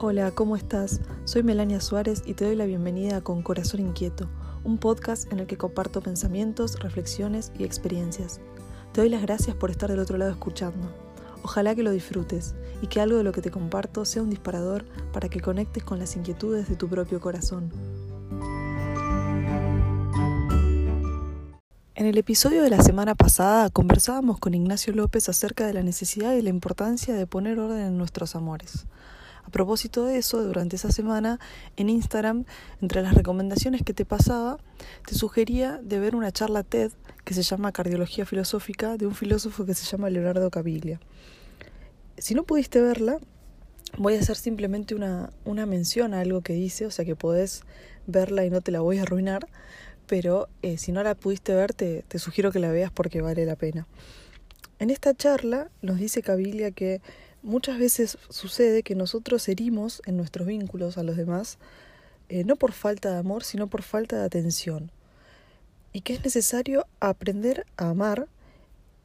Hola, ¿cómo estás? Soy Melania Suárez y te doy la bienvenida a Con Corazón Inquieto, un podcast en el que comparto pensamientos, reflexiones y experiencias. Te doy las gracias por estar del otro lado escuchando. Ojalá que lo disfrutes y que algo de lo que te comparto sea un disparador para que conectes con las inquietudes de tu propio corazón. En el episodio de la semana pasada conversábamos con Ignacio López acerca de la necesidad y la importancia de poner orden en nuestros amores. A propósito de eso, durante esa semana en Instagram, entre las recomendaciones que te pasaba, te sugería de ver una charla TED que se llama Cardiología Filosófica de un filósofo que se llama Leonardo Caviglia. Si no pudiste verla, voy a hacer simplemente una, una mención a algo que dice, o sea que podés verla y no te la voy a arruinar, pero eh, si no la pudiste ver, te, te, sugiero que la veas porque vale la pena. En esta charla nos dice Cabilia que muchas veces sucede que nosotros herimos en nuestros vínculos a los demás, eh, no por falta de amor, sino por falta de atención. Y que es necesario aprender a amar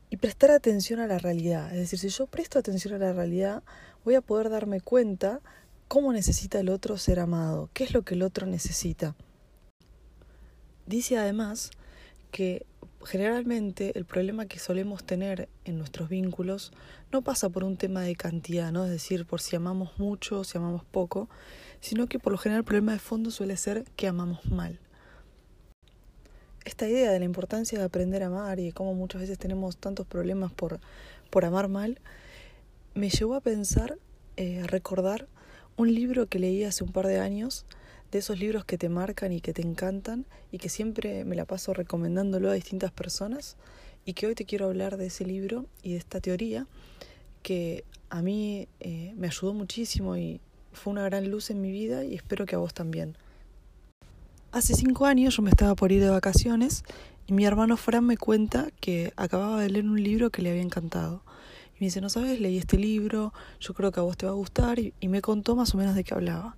y prestar atención a la realidad. Es decir, si yo presto atención a la realidad, voy a poder darme cuenta cómo necesita el otro ser amado, qué es lo que el otro necesita. Dice además que generalmente el problema que solemos tener en nuestros vínculos no pasa por un tema de cantidad, ¿no? Es decir, por si amamos mucho o si amamos poco, sino que por lo general el problema de fondo suele ser que amamos mal. Esta idea de la importancia de aprender a amar y cómo muchas veces tenemos tantos problemas por, por amar mal, me llevó a pensar, eh, a recordar un libro que leí hace un par de años, de esos libros que te marcan y que te encantan y que siempre me la paso recomendándolo a distintas personas y que hoy te quiero hablar de ese libro y de esta teoría que a mí eh, me ayudó muchísimo y fue una gran luz en mi vida y espero que a vos también. Hace cinco años yo me estaba por ir de vacaciones y mi hermano Fran me cuenta que acababa de leer un libro que le había encantado. Y me dice, no sabes, leí este libro, yo creo que a vos te va a gustar y, y me contó más o menos de qué hablaba.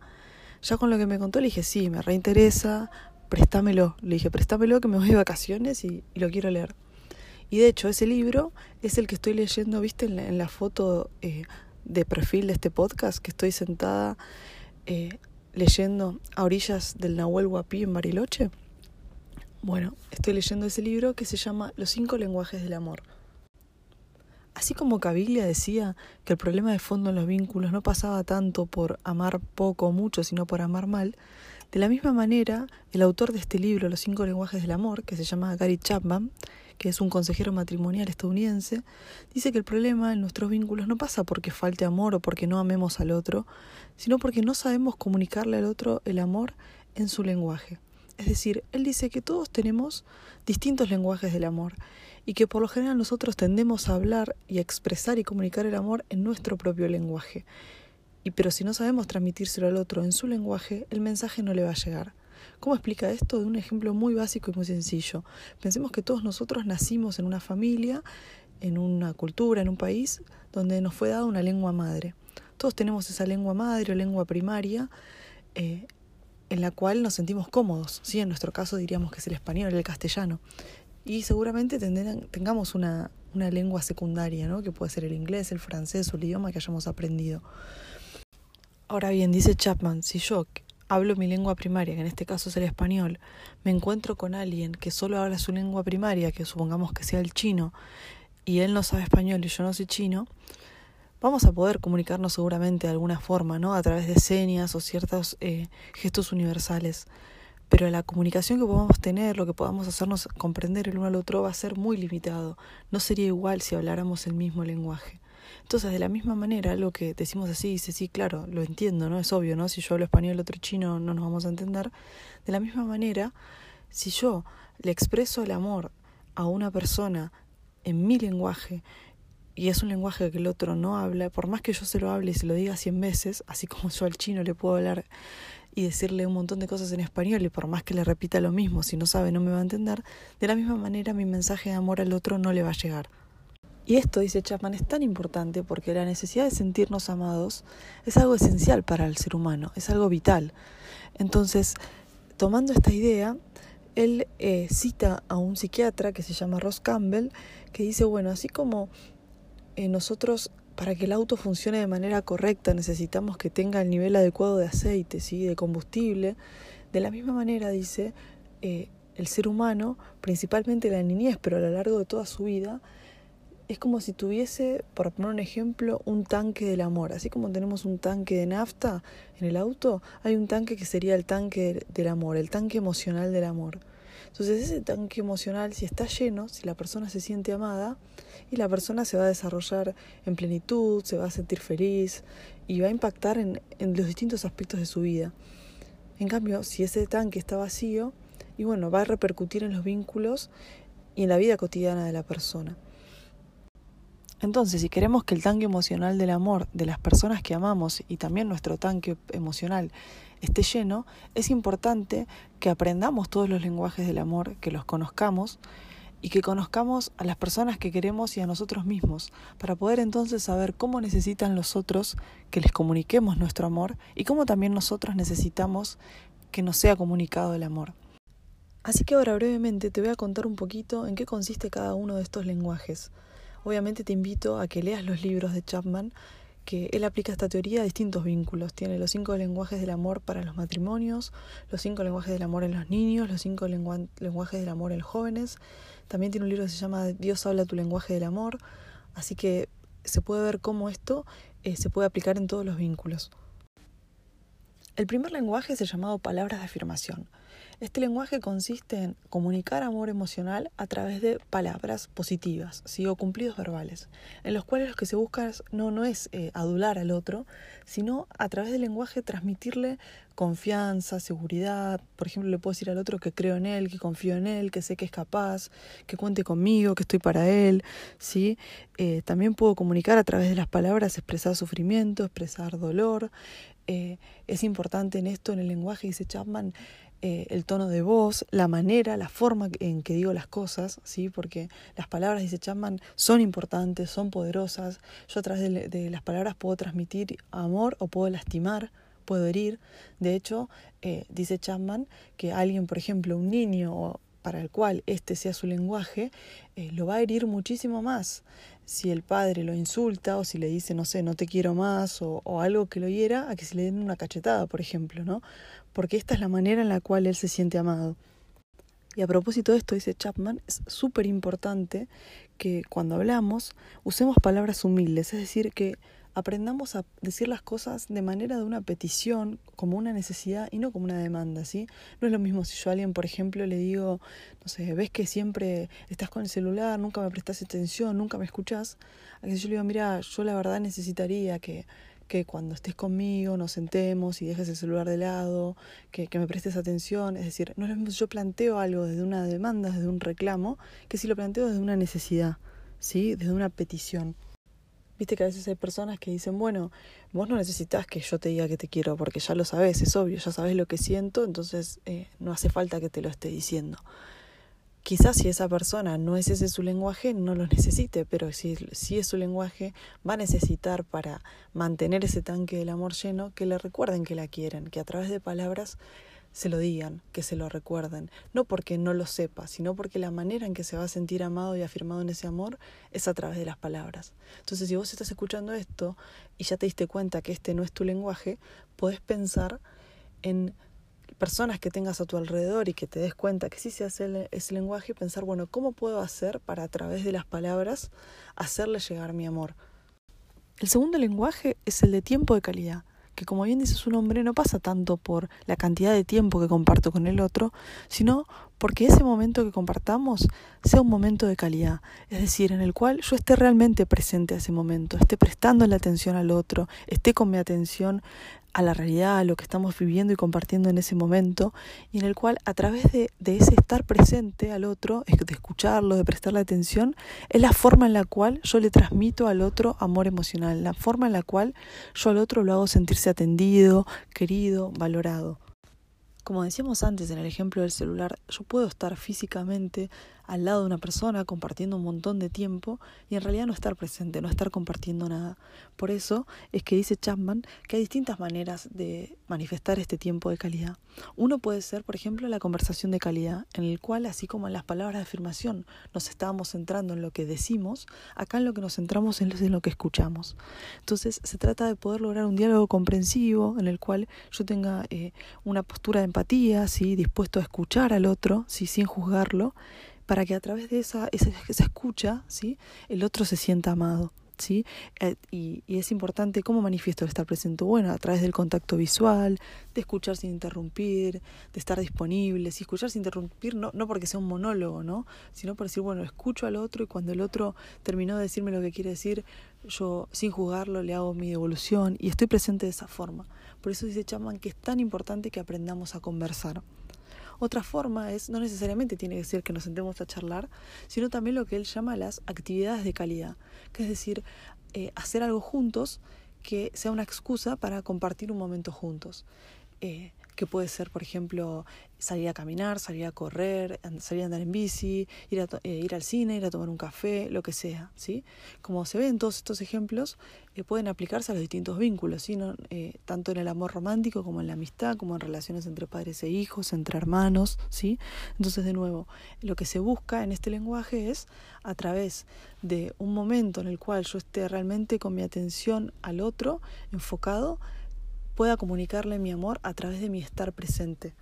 Ya con lo que me contó le dije, sí, me reinteresa, préstamelo. Le dije, préstamelo que me voy de vacaciones y, lo quiero leer. Y de hecho, ese libro es el que estoy leyendo, viste, en la, en la foto eh, de perfil de este podcast, que estoy sentada eh, leyendo a orillas del Nahuel Huapi en Bariloche. Bueno, estoy leyendo ese libro que se llama Los cinco lenguajes del amor. Así como Caviglia decía que el problema de fondo en los vínculos no pasaba tanto por amar poco o mucho, sino por amar mal, de la misma manera, el autor de este libro, Los cinco lenguajes del amor, que se llama Gary Chapman, que es un consejero matrimonial estadounidense, dice que el problema en nuestros vínculos no pasa porque falte amor o porque no amemos al otro, sino porque no sabemos comunicarle al otro el amor en su lenguaje. Es decir, él dice que todos tenemos distintos lenguajes del amor y que por lo general nosotros tendemos a hablar y a expresar y comunicar el amor en nuestro propio lenguaje. Y pero si no sabemos transmitírselo al otro en su lenguaje, el mensaje no le va a llegar. ¿Cómo explica esto? De un ejemplo muy básico y muy sencillo. Pensemos que todos nosotros nacimos en una familia, en una cultura, en un país donde nos fue dada una lengua madre. Todos tenemos esa lengua madre o lengua primaria eh, en la cual nos sentimos cómodos. ¿sí? En nuestro caso diríamos que es el español, el castellano y seguramente tengamos una, una lengua secundaria, ¿no? que puede ser el inglés, el francés o el idioma que hayamos aprendido. Ahora bien, dice Chapman, si yo hablo mi lengua primaria, que en este caso es el español, me encuentro con alguien que solo habla su lengua primaria, que supongamos que sea el chino, y él no sabe español y yo no sé chino, vamos a poder comunicarnos seguramente de alguna forma, ¿no? A través de señas o ciertos eh, gestos universales pero la comunicación que podamos tener, lo que podamos hacernos comprender el uno al otro va a ser muy limitado. No sería igual si habláramos el mismo lenguaje. Entonces, de la misma manera, algo que decimos así, dice, sí, claro, lo entiendo, ¿no? Es obvio, ¿no? Si yo hablo español el otro chino, no nos vamos a entender. De la misma manera, si yo le expreso el amor a una persona en mi lenguaje, y es un lenguaje que el otro no habla, por más que yo se lo hable y se lo diga cien veces, así como yo al chino le puedo hablar y decirle un montón de cosas en español y por más que le repita lo mismo, si no sabe no me va a entender, de la misma manera mi mensaje de amor al otro no le va a llegar. Y esto, dice Chapman, es tan importante porque la necesidad de sentirnos amados es algo esencial para el ser humano, es algo vital. Entonces, tomando esta idea, él eh, cita a un psiquiatra que se llama Ross Campbell, que dice, bueno, así como eh, nosotros para que el auto funcione de manera correcta necesitamos que tenga el nivel adecuado de aceite, ¿sí? de combustible. De la misma manera, dice, eh, el ser humano, principalmente la niñez, pero a lo largo de toda su vida, es como si tuviese, por poner un ejemplo, un tanque del amor. Así como tenemos un tanque de nafta en el auto, hay un tanque que sería el tanque del amor, el tanque emocional del amor. Entonces ese tanque emocional, si está lleno, si la persona se siente amada, y la persona se va a desarrollar en plenitud, se va a sentir feliz y va a impactar en, en los distintos aspectos de su vida. En cambio, si ese tanque está vacío, y bueno, va a repercutir en los vínculos y en la vida cotidiana de la persona. Entonces, si queremos que el tanque emocional del amor de las personas que amamos y también nuestro tanque emocional esté lleno, es importante que aprendamos todos los lenguajes del amor, que los conozcamos y que conozcamos a las personas que queremos y a nosotros mismos, para poder entonces saber cómo necesitan los otros que les comuniquemos nuestro amor y cómo también nosotros necesitamos que nos sea comunicado el amor. Así que ahora brevemente te voy a contar un poquito en qué consiste cada uno de estos lenguajes. Obviamente te invito a que leas los libros de Chapman, que él aplica esta teoría a distintos vínculos. Tiene los cinco lenguajes del amor para los matrimonios, los cinco lenguajes del amor en los niños, los cinco lenguajes del amor en los jóvenes. También tiene un libro que se llama Dios habla tu lenguaje del amor. Así que se puede ver cómo esto eh, se puede aplicar en todos los vínculos. El primer lenguaje es el llamado palabras de afirmación. Este lenguaje consiste en comunicar amor emocional a través de palabras positivas, ¿sí? o cumplidos verbales, en los cuales lo que se busca no, no es eh, adular al otro, sino a través del lenguaje transmitirle confianza, seguridad. Por ejemplo, le puedo decir al otro que creo en él, que confío en él, que sé que es capaz, que cuente conmigo, que estoy para él. ¿sí? Eh, también puedo comunicar a través de las palabras, expresar sufrimiento, expresar dolor. Eh, es importante en esto, en el lenguaje, dice Chapman, eh, el tono de voz, la manera, la forma en que digo las cosas, ¿sí? porque las palabras, dice Chapman, son importantes, son poderosas. Yo a través de, las palabras puedo transmitir amor o puedo lastimar, puedo herir. De hecho, eh, dice Chapman que alguien, por ejemplo, un niño para el cual este sea su lenguaje, eh, lo va a herir muchísimo más. Si el padre lo insulta o si le dice, no sé, no te quiero más o, o algo que lo hiera, a que se le den una cachetada, por ejemplo, ¿no? Porque esta es la manera en la cual él se siente amado. Y a propósito de esto, dice Chapman, es súper importante que cuando hablamos usemos palabras humildes, es decir, que aprendamos a decir las cosas de manera de una petición, como una necesidad y no como una demanda, ¿sí? No es lo mismo si yo a alguien, por ejemplo, le digo, no sé, ves que siempre estás con el celular, nunca me prestas atención, nunca me escuchas, a que yo le digo, mira, yo la verdad necesitaría que que cuando estés conmigo nos sentemos y dejes el celular de lado, que, me prestes atención. Es decir, no es yo planteo algo desde una demanda, desde un reclamo, que si lo planteo desde una necesidad, ¿sí? desde una petición. Viste que a veces hay personas que dicen, bueno, vos no necesitas que yo te diga que te quiero, porque ya lo sabes, es obvio, ya sabes lo que siento, entonces eh, no hace falta que te lo esté diciendo. Quizás si esa persona no es ese su lenguaje, no lo necesite, pero si, si es su lenguaje, va a necesitar para mantener ese tanque del amor lleno que le recuerden que la quieren, que a través de palabras se lo digan, que se lo recuerden, no porque no lo sepa, sino porque la manera en que se va a sentir amado y afirmado en ese amor es a través de las palabras. Entonces, si vos estás escuchando esto y ya te diste cuenta que este no es tu lenguaje, podés pensar en personas que tengas a tu alrededor y que te des cuenta que sí se hace ese lenguaje y pensar, bueno, ¿cómo puedo hacer para a través de las palabras hacerle llegar mi amor? El segundo lenguaje es el de tiempo de calidad, que como bien dice su nombre no pasa tanto por la cantidad de tiempo que comparto con el otro, sino porque ese momento que compartamos sea un momento de calidad, es decir, en el cual yo esté realmente presente a ese momento, esté prestando la atención al otro, esté con mi atención a la realidad, a lo que estamos viviendo y compartiendo en ese momento, y en el cual a través de, ese estar presente al otro, de escucharlo, de prestarle atención, es la forma en la cual yo le transmito al otro amor emocional, la forma en la cual yo al otro lo hago sentirse atendido, querido, valorado. Como decíamos antes en el ejemplo del celular, yo puedo estar físicamente al lado de una persona compartiendo un montón de tiempo y en realidad no estar presente, no estar compartiendo nada. Por eso es que dice Chapman que hay distintas maneras de manifestar este tiempo de calidad. Uno puede ser, por ejemplo, la conversación de calidad, en el cual, así como en las palabras de afirmación nos estábamos centrando en lo que decimos, acá en lo que nos centramos es en lo que escuchamos. Entonces se trata de poder lograr un diálogo comprensivo en el cual yo tenga eh, una postura de empatía, ¿sí? dispuesto a escuchar al otro, ¿sí? sin juzgarlo, para que a través de esa, esa, esa escucha ¿sí? el otro se sienta amado. ¿sí? Eh, y, es importante cómo manifiesto estar presente. Bueno, a través del contacto visual, de escuchar sin interrumpir, de estar disponible. Si escuchar sin interrumpir, no, no porque sea un monólogo, ¿no? Sino por decir, bueno, escucho al otro y cuando el otro terminó de decirme lo que quiere decir, yo sin juzgarlo le hago mi devolución y estoy presente de esa forma. Por eso dice Chapman que es tan importante que aprendamos a conversar. Otra forma es, no necesariamente tiene que ser que nos sentemos a charlar, sino también lo que él llama las actividades de calidad, que es decir, eh, hacer algo juntos que sea una excusa para compartir un momento juntos. Eh, que puede ser, por ejemplo, salir a caminar, salir a correr, salir a andar en bici, ir, a eh, ir al cine, ir a tomar un café, lo que sea, ¿sí? Como se ven todos estos ejemplos, eh, pueden aplicarse a los distintos vínculos, ¿sí? Eh, tanto en el amor romántico como en la amistad, como en relaciones entre padres e hijos, entre hermanos, ¿sí? Entonces, de nuevo, lo que se busca en este lenguaje es, a través de un momento en el cual yo esté realmente con mi atención al otro, enfocado, pueda comunicarle mi amor a través de mi estar presente.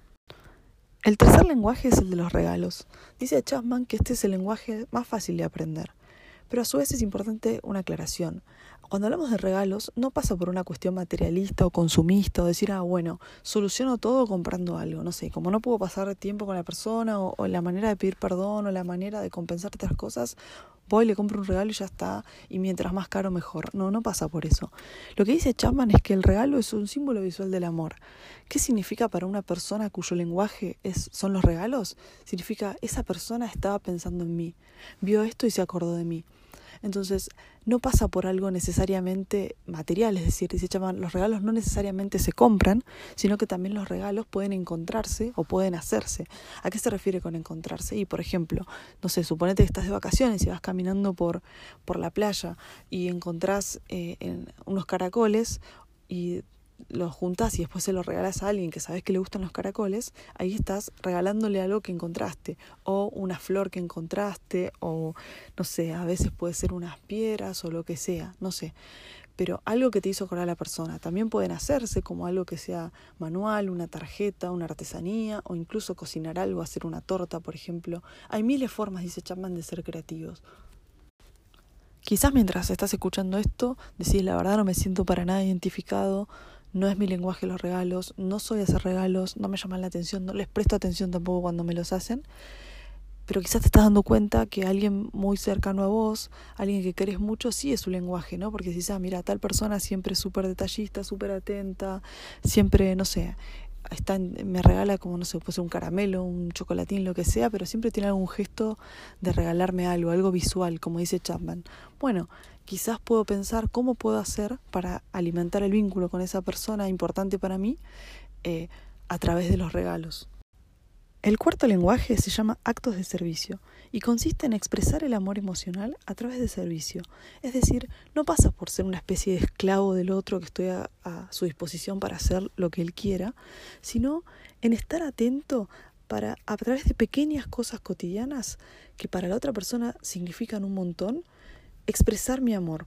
El tercer lenguaje es el de los regalos. Dice Chapman que este es el lenguaje más fácil de aprender. Pero a su vez es importante una aclaración. Cuando hablamos de regalos, no pasa por una cuestión materialista o consumista o decir, ah, bueno, soluciono todo comprando algo. No sé, como no puedo pasar tiempo con la persona o, o la manera de pedir perdón o la manera de compensar otras cosas, voy, le compro un regalo y ya está, y mientras más caro mejor. No, no pasa por eso. Lo que dice Chapman es que el regalo es un símbolo visual del amor. ¿Qué significa para una persona cuyo lenguaje es, son los regalos? Significa, esa persona estaba pensando en mí, vio esto y se acordó de mí. Entonces, no pasa por algo necesariamente material, es decir, dice los regalos no necesariamente se compran, sino que también los regalos pueden encontrarse o pueden hacerse. ¿A qué se refiere con encontrarse? Y, por ejemplo, no sé, suponete que estás de vacaciones y vas caminando por, por la playa y encontrás eh, en unos caracoles y los juntas y después se los regalas a alguien que sabes que le gustan los caracoles, ahí estás regalándole algo que encontraste, o una flor que encontraste, o no sé, a veces puede ser unas piedras o lo que sea, no sé. Pero algo que te hizo acordar a la persona. También pueden hacerse como algo que sea manual, una tarjeta, una artesanía, o incluso cocinar algo, hacer una torta, por ejemplo. Hay miles de formas, dice Chapman, de ser creativos. Quizás mientras estás escuchando esto, decís la verdad no me siento para nada identificado, no es mi lenguaje los regalos, no soy hacer regalos, no me llaman la atención, no les presto atención tampoco cuando me los hacen. Pero quizás te estás dando cuenta que alguien muy cercano a vos, alguien que querés mucho, sí es su lenguaje, ¿no? Porque si ah, mira, tal persona siempre es súper detallista, súper atenta, siempre, no sé, está, me regala como, no sé, puede ser un caramelo, un chocolatín, lo que sea, pero siempre tiene algún gesto de regalarme algo, algo visual, como dice Chapman. Bueno, quizás puedo pensar cómo puedo hacer para alimentar el vínculo con esa persona importante para mí eh, a través de los regalos. El cuarto lenguaje se llama actos de servicio y consiste en expresar el amor emocional a través de servicio. Es decir, no pasa por ser una especie de esclavo del otro que estoy a, a su disposición para hacer lo que él quiera, sino en estar atento para, a través de pequeñas cosas cotidianas que para la otra persona significan un montón, expresar mi amor.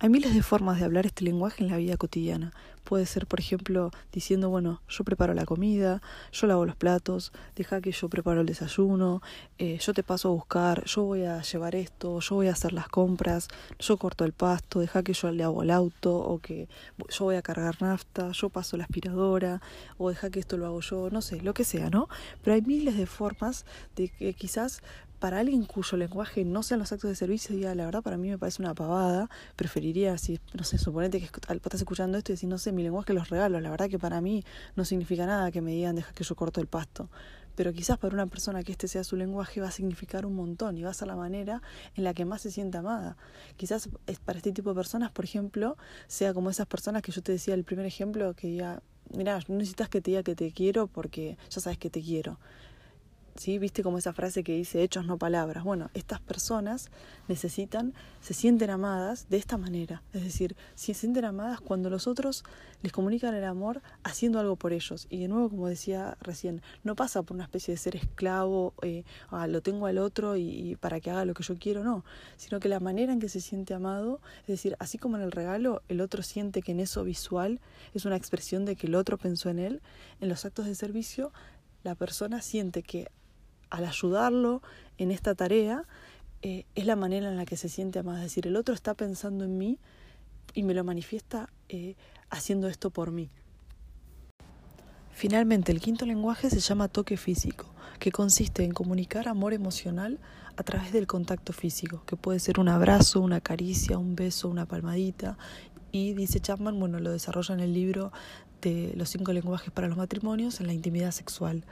Hay miles de formas de hablar este lenguaje en la vida cotidiana. Puede ser, por ejemplo, diciendo, bueno, yo preparo la comida, yo lavo los platos, deja que yo preparo el desayuno, eh, yo te paso a buscar, yo voy a llevar esto, yo voy a hacer las compras, yo corto el pasto, deja que yo le hago el auto, o que yo voy a cargar nafta, yo paso la aspiradora, o deja que esto lo hago yo, no sé, lo que sea, ¿no? Pero hay miles de formas de que quizás para alguien cuyo lenguaje no sean los actos de servicio, diga, la verdad para mí me parece una pavada, preferiría, si, no sé, suponete que estás escuchando esto y decís, no sé, mi lenguaje los regalos, la verdad que para mí no significa nada que me digan, deja que yo corto el pasto. Pero quizás para una persona que este sea su lenguaje va a significar un montón y va a ser la manera en la que más se sienta amada. Quizás para este tipo de personas, por ejemplo, sea como esas personas que yo te decía el primer ejemplo, que diga, mira, no necesitas que te diga que te quiero porque ya sabes que te quiero ¿sí? ¿Viste como esa frase que dice hechos no palabras? Bueno, estas personas necesitan, se sienten amadas de esta manera. Es decir, se sienten amadas cuando los otros les comunican el amor haciendo algo por ellos. Y de nuevo, como decía recién, no pasa por una especie de ser esclavo, eh, ah, lo tengo al otro y, para que haga lo que yo quiero, no. Sino que la manera en que se siente amado, es decir, así como en el regalo, el otro siente que en eso visual es una expresión de que el otro pensó en él, en los actos de servicio, la persona siente que al ayudarlo en esta tarea, eh, es la manera en la que se siente amada. Es decir, el otro está pensando en mí y me lo manifiesta eh, haciendo esto por mí. Finalmente, el quinto lenguaje se llama toque físico, que consiste en comunicar amor emocional a través del contacto físico, que puede ser un abrazo, una caricia, un beso, una palmadita. Y dice Chapman, bueno, lo desarrolla en el libro de los cinco lenguajes para los matrimonios en la intimidad sexual.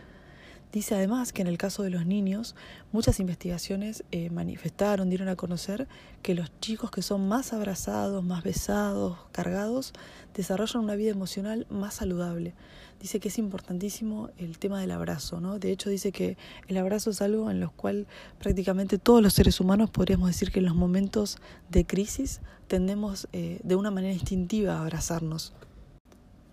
Dice además que en el caso de los niños, muchas investigaciones eh, manifestaron, dieron a conocer que los chicos que son más abrazados, más besados, cargados, desarrollan una vida emocional más saludable. Dice que es importantísimo el tema del abrazo, ¿no? De hecho dice que el abrazo es algo en lo cual prácticamente todos los seres humanos podríamos decir que en los momentos de crisis tendemos eh, de una manera instintiva a abrazarnos.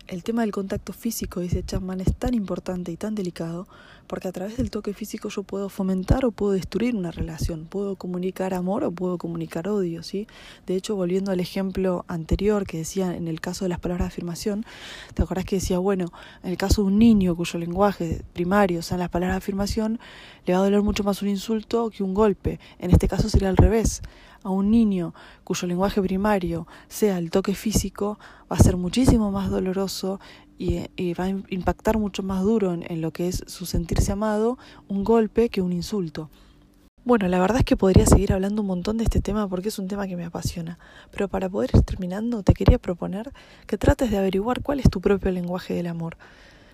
El tema del contacto físico, dice Chapman, es tan importante y tan delicado porque a través del toque físico yo puedo fomentar o puedo destruir una relación, puedo comunicar amor o puedo comunicar odio, ¿sí? De hecho, volviendo al ejemplo anterior que decía en el caso de las palabras de afirmación, ¿te acordás que decía, bueno, en el caso de un niño cuyo lenguaje primario sean las palabras de afirmación, le va a doler mucho más un insulto que un golpe. En este caso sería al revés a un niño cuyo lenguaje primario sea el toque físico, va a ser muchísimo más doloroso y, va a impactar mucho más duro en, lo que es su sentirse amado un golpe que un insulto. Bueno, la verdad es que podría seguir hablando un montón de este tema porque es un tema que me apasiona, pero para poder ir terminando te quería proponer que trates de averiguar cuál es tu propio lenguaje del amor.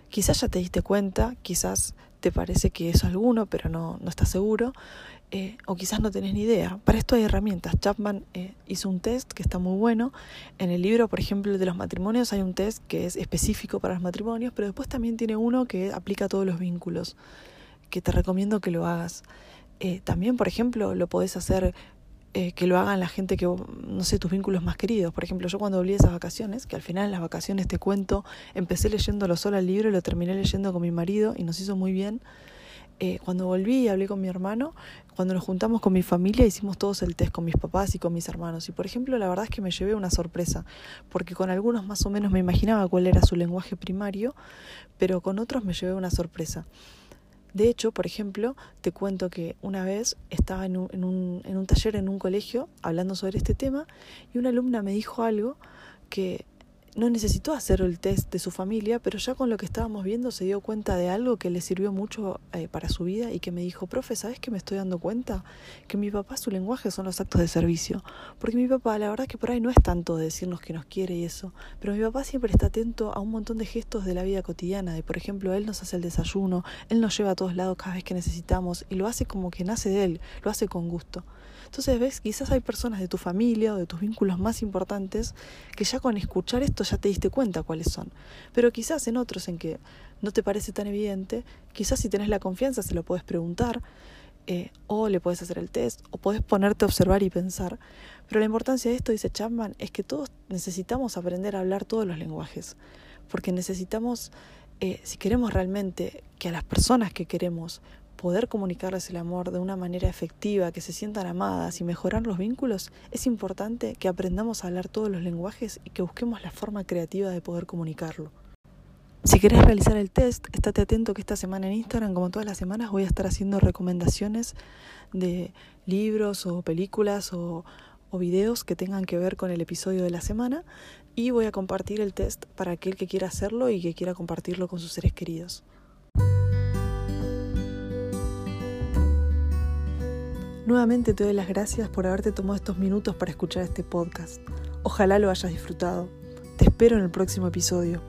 Quizás ya te diste cuenta, quizás te parece que es alguno, pero no, no estás seguro, eh, o quizás no tenés ni idea. Para esto hay herramientas. Chapman eh, hizo un test que está muy bueno. En el libro, por ejemplo, de los matrimonios hay un test que es específico para los matrimonios, pero después también tiene uno que aplica a todos los vínculos, que te recomiendo que lo hagas. Eh, también, por ejemplo, lo podés hacer que lo hagan la gente que, no sé, tus vínculos más queridos. Por ejemplo, yo cuando volví de esas vacaciones, que al final en las vacaciones te cuento, empecé leyéndolo solo al libro y lo terminé leyendo con mi marido y nos hizo muy bien. Eh, cuando volví y hablé con mi hermano, cuando nos juntamos con mi familia hicimos todos el test con mis papás y con mis hermanos. Y por ejemplo, la verdad es que me llevé una sorpresa, porque con algunos más o menos me imaginaba cuál era su lenguaje primario, pero con otros me llevé una sorpresa. De hecho, por ejemplo, te cuento que una vez estaba en un, en un, en un taller en un colegio hablando sobre este tema y una alumna me dijo algo que no necesitó hacer el test de su familia, pero ya con lo que estábamos viendo se dio cuenta de algo que le sirvió mucho eh, para su vida y que me dijo, profe, ¿sabes que me estoy dando cuenta? Que mi papá su lenguaje son los actos de servicio. Porque mi papá, la verdad que por ahí no es tanto de decirnos que nos quiere y eso, pero mi papá siempre está atento a un montón de gestos de la vida cotidiana, de por ejemplo, él nos hace el desayuno, él nos lleva a todos lados cada vez que necesitamos y lo hace como que nace de él, lo hace con gusto. Entonces, ves, quizás hay personas de tu familia o de tus vínculos más importantes que ya con escuchar esto ya te diste cuenta cuáles son. Pero quizás en otros en que no te parece tan evidente, quizás si tenés la confianza se lo puedes preguntar, eh, o le puedes hacer el test, o puedes ponerte a observar y pensar. Pero la importancia de esto, dice Chapman, es que todos necesitamos aprender a hablar todos los lenguajes, porque necesitamos, eh, si queremos realmente que a las personas que queremos poder comunicarles el amor de una manera efectiva, que se sientan amadas y mejorar los vínculos, es importante que aprendamos a hablar todos los lenguajes y que busquemos la forma creativa de poder comunicarlo. Si querés realizar el test, estate atento que esta semana en Instagram, como todas las semanas, voy a estar haciendo recomendaciones de libros o películas o, o videos que tengan que ver con el episodio de la semana y voy a compartir el test para aquel que quiera hacerlo y que quiera compartirlo con sus seres queridos. Nuevamente te doy las gracias por haberte tomado estos minutos para escuchar este podcast. Ojalá lo hayas disfrutado. Te espero en el próximo episodio.